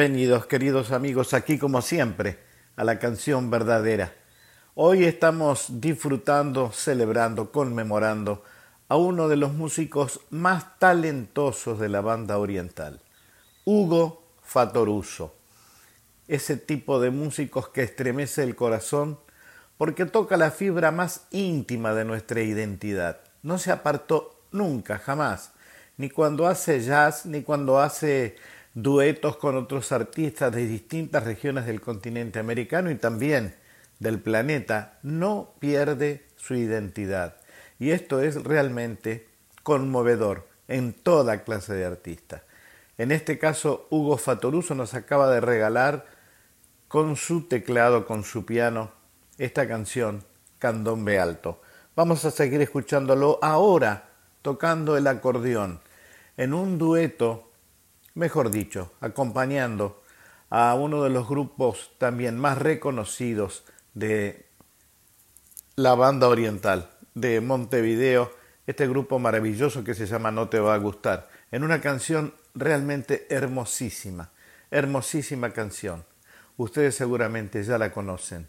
Bienvenidos, queridos amigos, aquí como siempre, a la canción verdadera. Hoy estamos disfrutando, celebrando, conmemorando a uno de los músicos más talentosos de la banda oriental, Hugo Fatoruso. Ese tipo de músicos que estremece el corazón porque toca la fibra más íntima de nuestra identidad. No se apartó nunca, jamás, ni cuando hace jazz, ni cuando hace duetos con otros artistas de distintas regiones del continente americano y también del planeta, no pierde su identidad. Y esto es realmente conmovedor en toda clase de artistas. En este caso, Hugo Fatoruso nos acaba de regalar con su teclado, con su piano, esta canción, Candombe Alto. Vamos a seguir escuchándolo ahora, tocando el acordeón, en un dueto mejor dicho, acompañando a uno de los grupos también más reconocidos de la banda oriental de Montevideo, este grupo maravilloso que se llama No te va a gustar, en una canción realmente hermosísima, hermosísima canción. Ustedes seguramente ya la conocen.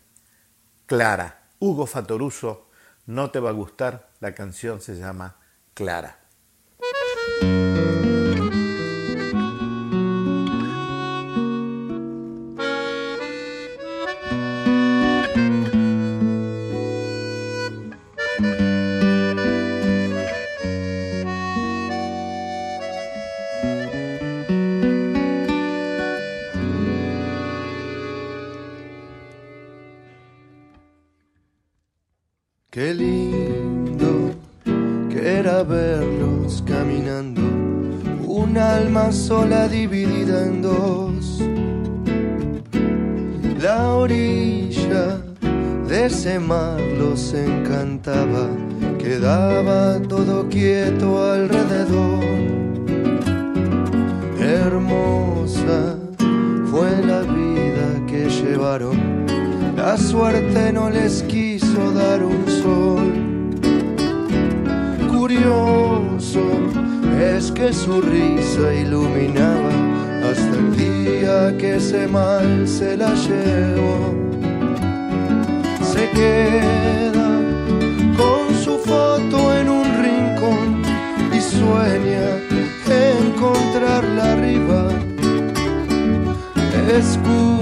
Clara, Hugo Fatoruso, No te va a gustar, la canción se llama Clara. escuro.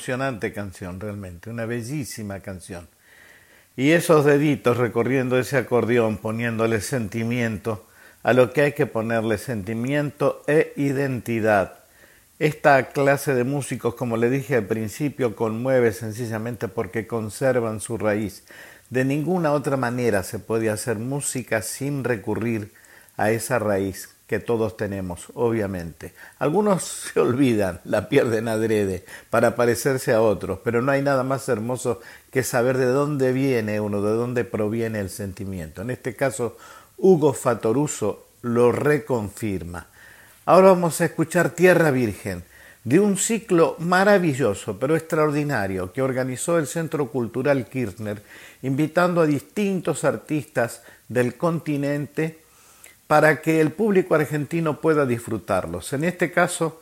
Emocionante canción realmente, una bellísima canción. Y esos deditos recorriendo ese acordeón, poniéndole sentimiento a lo que hay que ponerle sentimiento e identidad. Esta clase de músicos, como le dije al principio, conmueve sencillamente porque conservan su raíz. De ninguna otra manera se puede hacer música sin recurrir a esa raíz que todos tenemos, obviamente. Algunos se olvidan, la pierden adrede para parecerse a otros, pero no hay nada más hermoso que saber de dónde viene uno, de dónde proviene el sentimiento. En este caso, Hugo Fatoruso lo reconfirma. Ahora vamos a escuchar Tierra Virgen, de un ciclo maravilloso pero extraordinario que organizó el Centro Cultural Kirchner, invitando a distintos artistas del continente para que el público argentino pueda disfrutarlos. En este caso,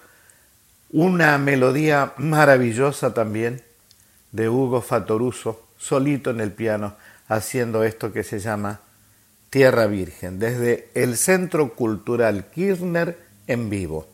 una melodía maravillosa también de Hugo Fatoruso, solito en el piano, haciendo esto que se llama Tierra Virgen, desde el Centro Cultural Kirchner en vivo.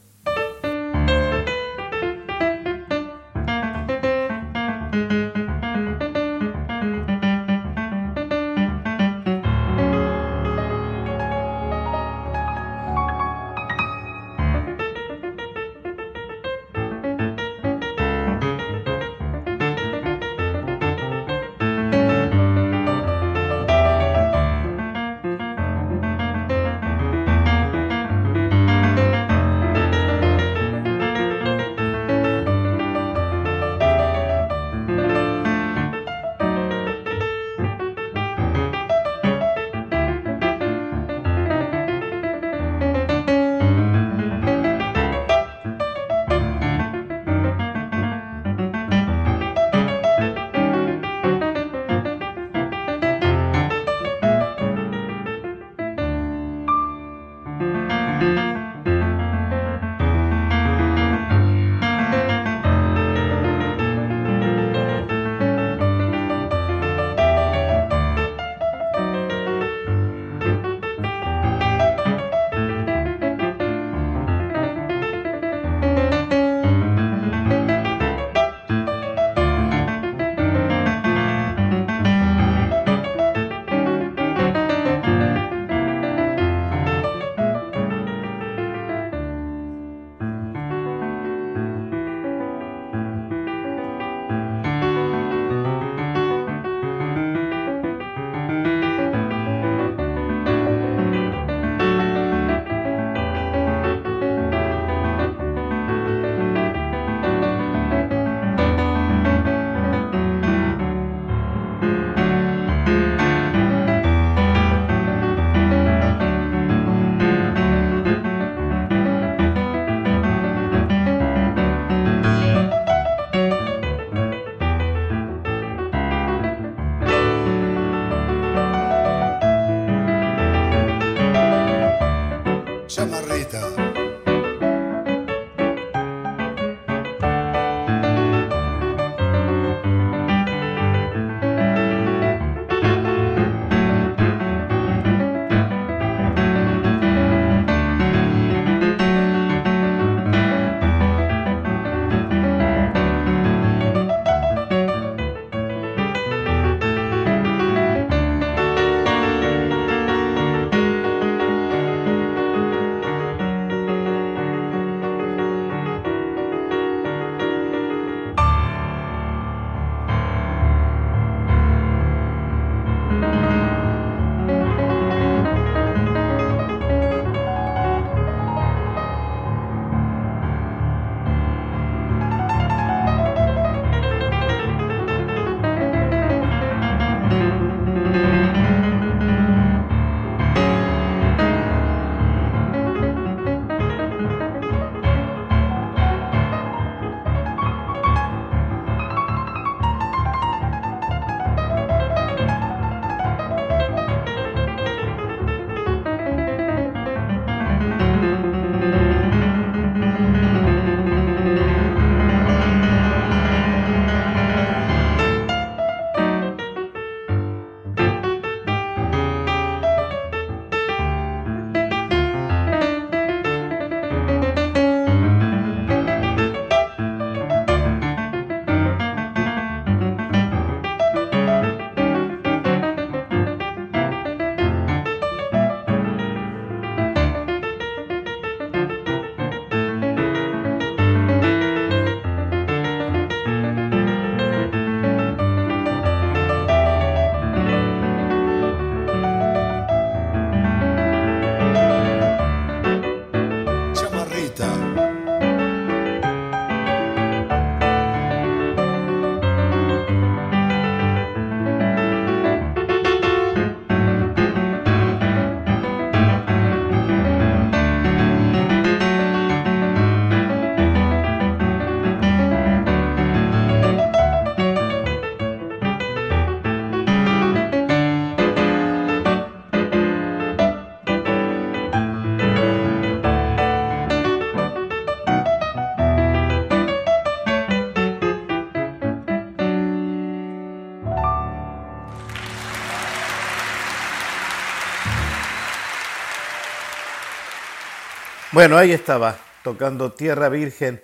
Bueno, ahí estaba, tocando Tierra Virgen,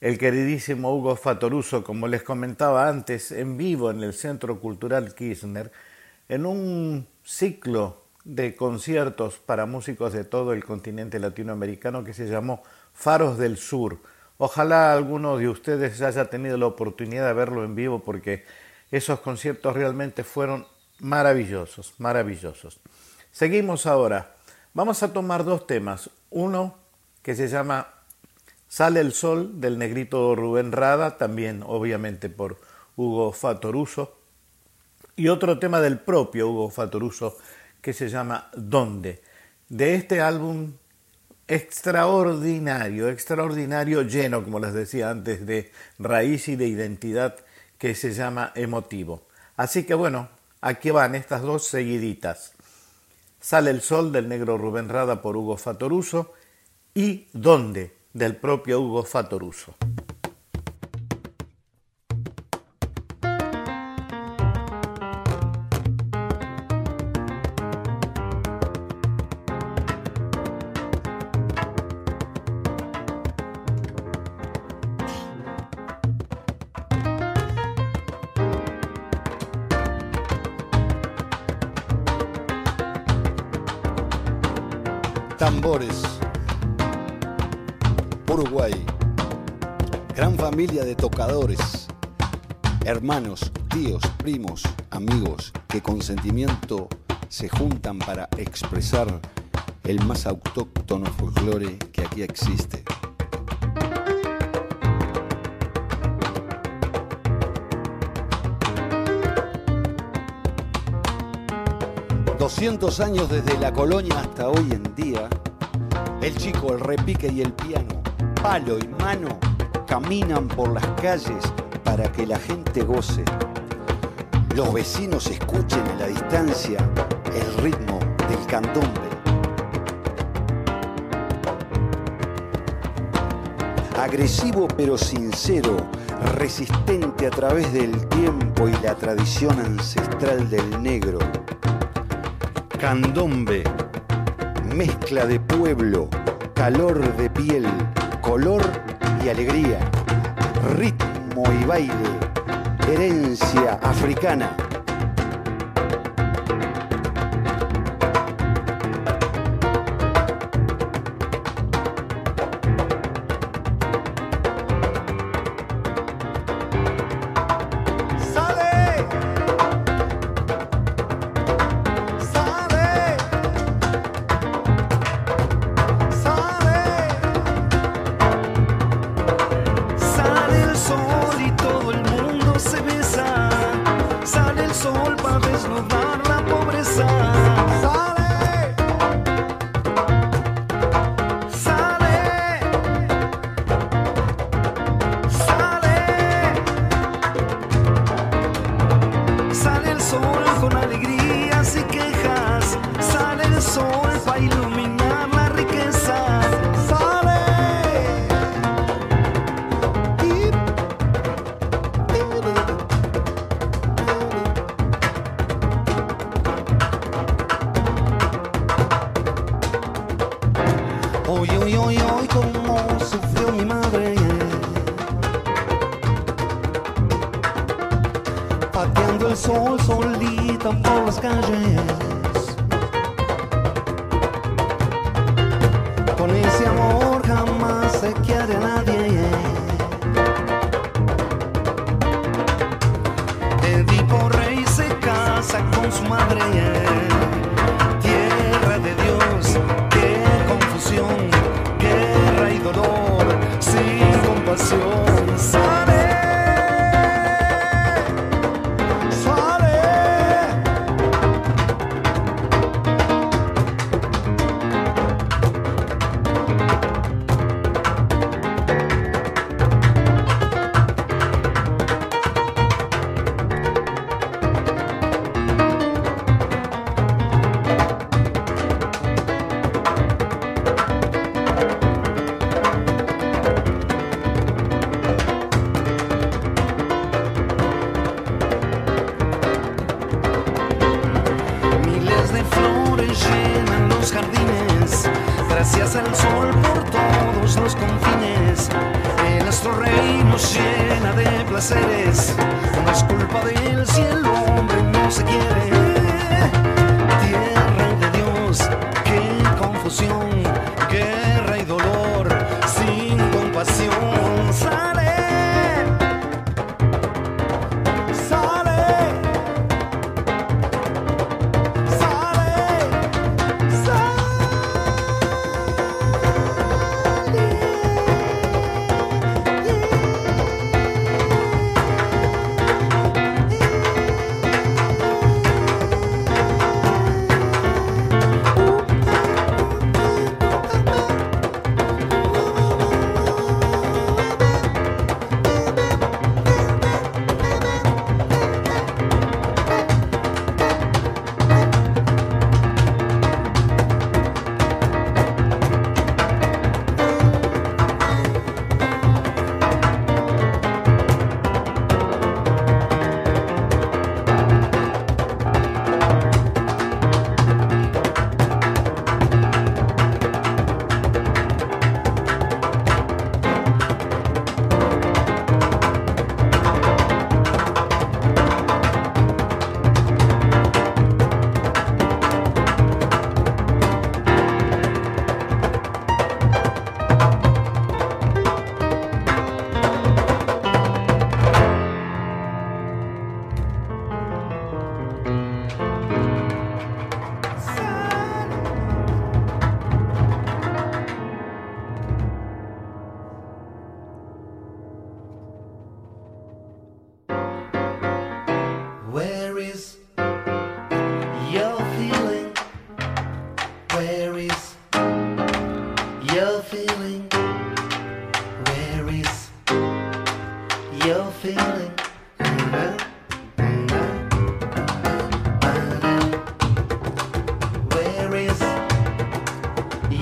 el queridísimo Hugo Fatoruso, como les comentaba antes, en vivo en el Centro Cultural Kirchner, en un ciclo de conciertos para músicos de todo el continente latinoamericano que se llamó Faros del Sur. Ojalá alguno de ustedes haya tenido la oportunidad de verlo en vivo porque esos conciertos realmente fueron maravillosos, maravillosos. Seguimos ahora. Vamos a tomar dos temas. Uno que se llama Sale el Sol del negrito Rubén Rada, también obviamente por Hugo Fatoruso. Y otro tema del propio Hugo Fatoruso que se llama ¿Dónde? De este álbum extraordinario, extraordinario, lleno, como les decía antes, de raíz y de identidad que se llama Emotivo. Así que bueno, aquí van estas dos seguiditas. Sale el sol del negro Rubén Rada por Hugo Fatoruso y ¿Dónde? del propio Hugo Fatoruso. Hermanos, tíos, primos, amigos que con sentimiento se juntan para expresar el más autóctono folclore que aquí existe. ...200 años desde la colonia hasta hoy en día... ...el chico, el repique y el piano... ...palo y mano... ...caminan por las calles para que la gente goce... ...los vecinos escuchen a la distancia... ...el ritmo del candombe... agresivo pero sincero, resistente a través del tiempo y la tradición ancestral del negro. Candombe, mezcla de pueblo, calor de piel, color y alegría, ritmo y baile, herencia africana. Por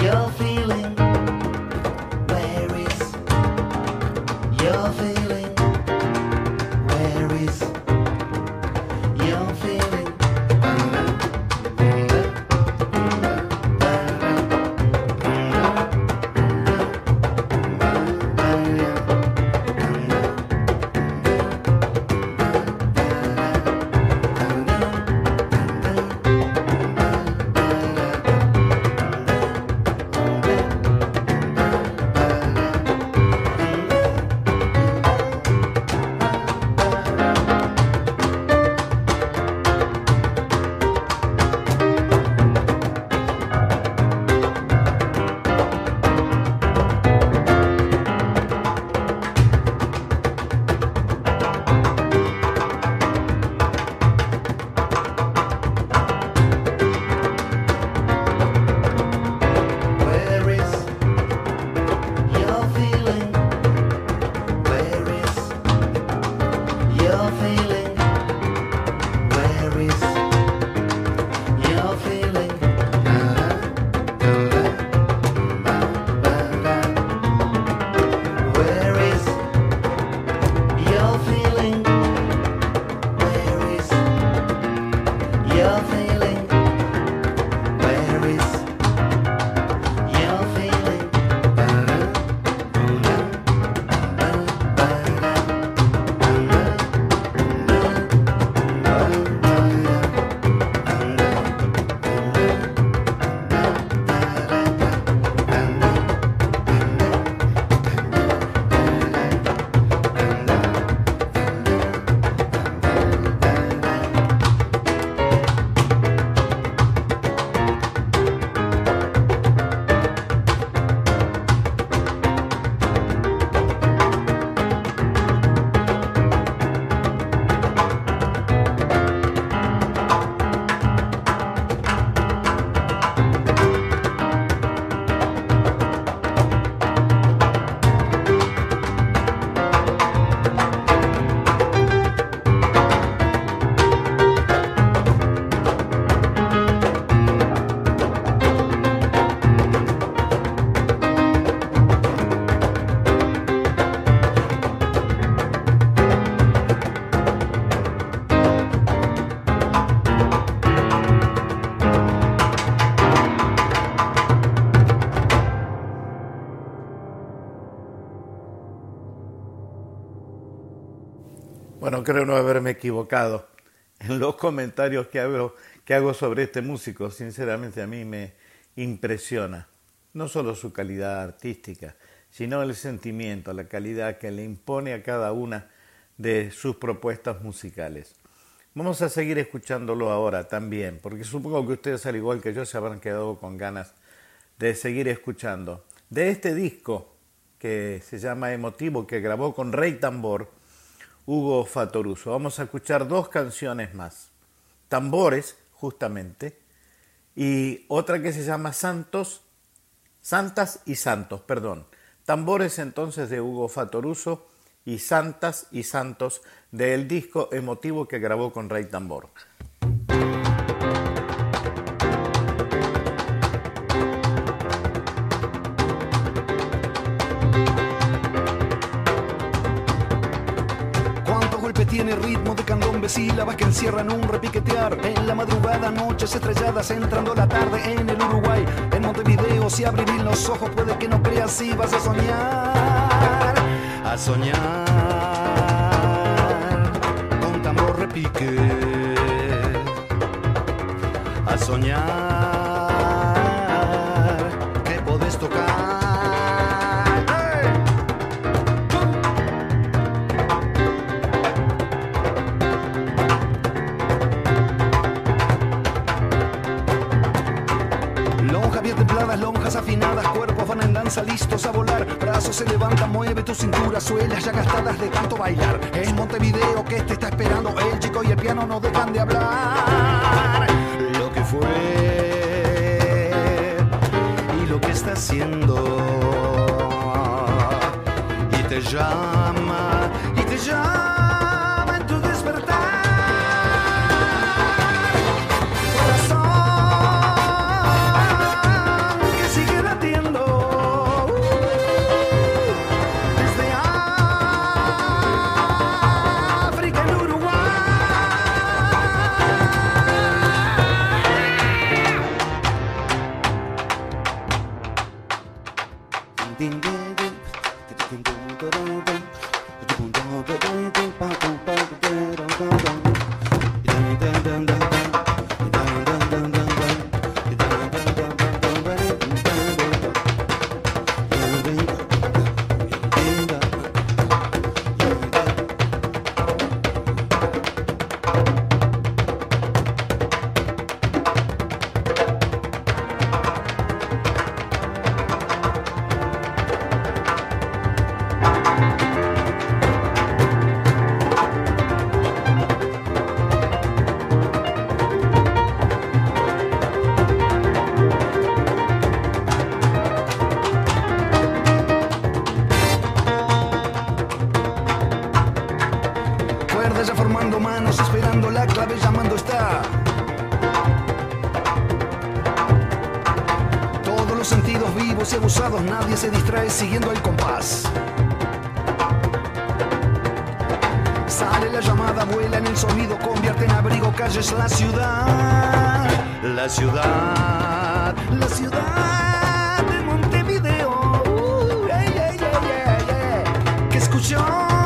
You'll feel. Creo no haberme equivocado en los comentarios que hago, que hago sobre este músico. Sinceramente a mí me impresiona no solo su calidad artística, sino el sentimiento, la calidad que le impone a cada una de sus propuestas musicales. Vamos a seguir escuchándolo ahora también, porque supongo que ustedes, al igual que yo, se habrán quedado con ganas de seguir escuchando. De este disco que se llama Emotivo, que grabó con Rey Tambor, Hugo Fatoruso. Vamos a escuchar dos canciones más. Tambores, justamente, y otra que se llama Santos, Santas y Santos, perdón. Tambores entonces de Hugo Fatoruso y Santas y Santos del disco emotivo que grabó con Rey Tambor. Que encierran un repiquetear. En la madrugada, noches estrelladas, entrando la tarde en el Uruguay. En Montevideo, si abrir los ojos, puede que no creas si vas a soñar. A soñar con tambor repique. A soñar. Listos a volar. Brazos se levantan, mueve tu cintura, suelas ya gastadas de tanto bailar. Es Montevideo que te está esperando, el chico y el piano no dejan de hablar. Lo que fue y lo que está haciendo. Y te llama, y te llama. escuchó.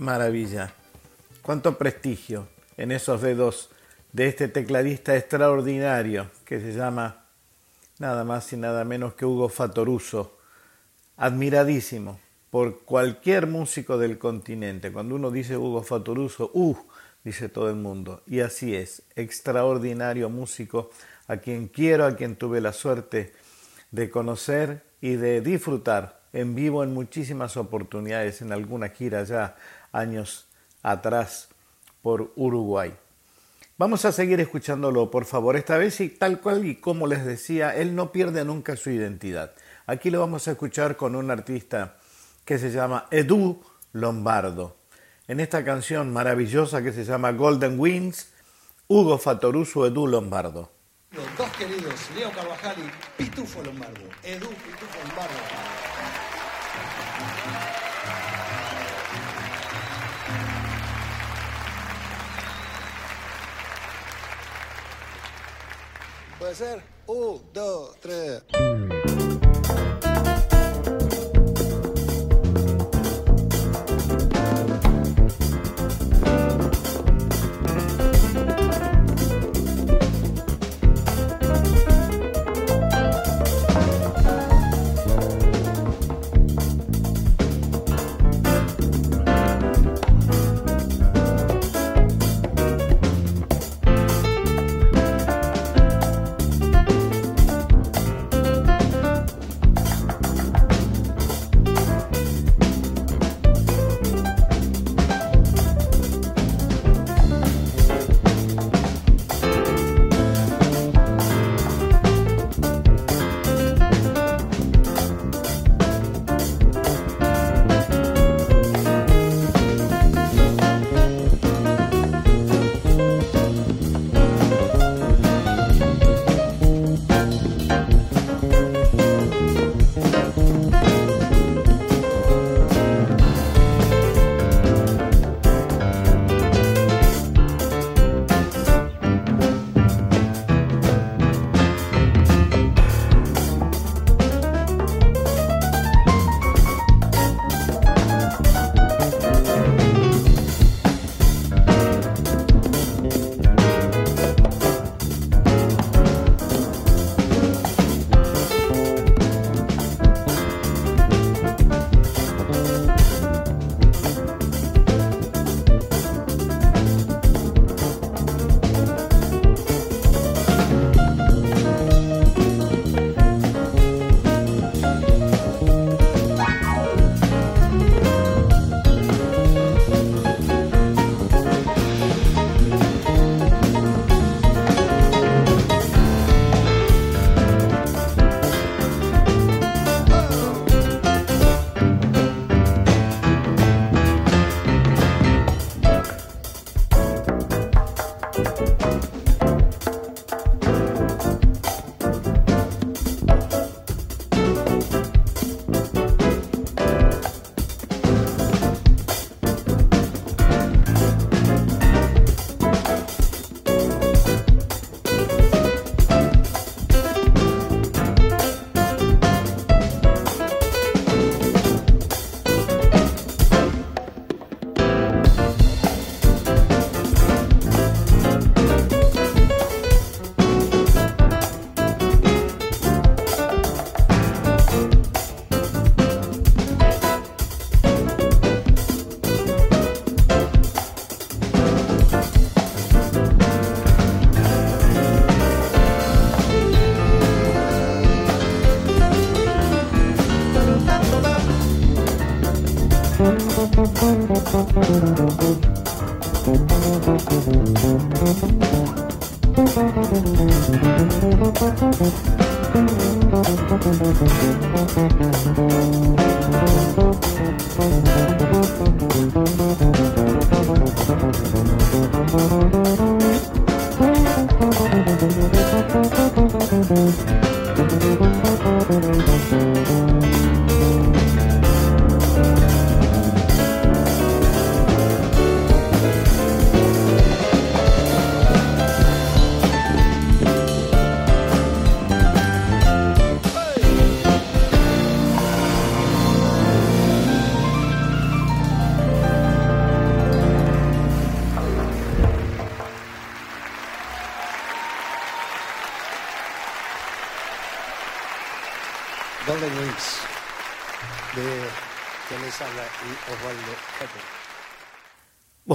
Maravilla, cuánto prestigio en esos dedos de este tecladista extraordinario que se llama nada más y nada menos que Hugo Fatoruso, admiradísimo por cualquier músico del continente. Cuando uno dice Hugo Fatoruso, ¡uh! dice todo el mundo. Y así es, extraordinario músico a quien quiero, a quien tuve la suerte de conocer y de disfrutar en vivo en muchísimas oportunidades, en alguna gira ya años atrás por Uruguay. Vamos a seguir escuchándolo, por favor, esta vez y tal cual y como les decía, él no pierde nunca su identidad. Aquí lo vamos a escuchar con un artista que se llama Edu Lombardo. En esta canción maravillosa que se llama Golden Wings, Hugo Fatoruso, Edu Lombardo. Los dos queridos, Leo Carvajal y Pitufo Lombardo. Edu Pitufo Lombardo. ¿Puede ser? Un, dos, tres.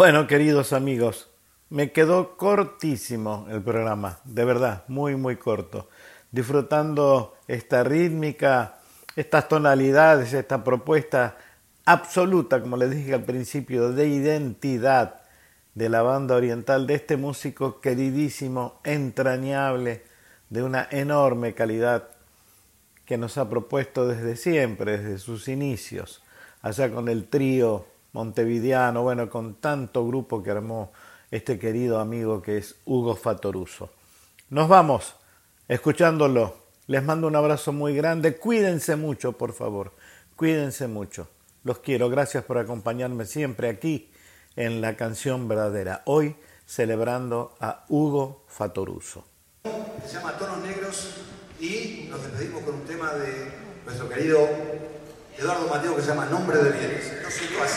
Bueno, queridos amigos, me quedó cortísimo el programa, de verdad, muy, muy corto. Disfrutando esta rítmica, estas tonalidades, esta propuesta absoluta, como les dije al principio, de identidad de la banda oriental, de este músico queridísimo, entrañable, de una enorme calidad que nos ha propuesto desde siempre, desde sus inicios, allá con el trío montevideano, bueno, con tanto grupo que armó este querido amigo que es Hugo Fatoruso. Nos vamos escuchándolo. Les mando un abrazo muy grande. Cuídense mucho, por favor. Cuídense mucho. Los quiero. Gracias por acompañarme siempre aquí en la canción verdadera. Hoy celebrando a Hugo Fatoruso. Se llama Tonos Negros y nos despedimos con un tema de nuestro querido Eduardo Mateo que se llama Nombre de Bienes. No sé qué va.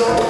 요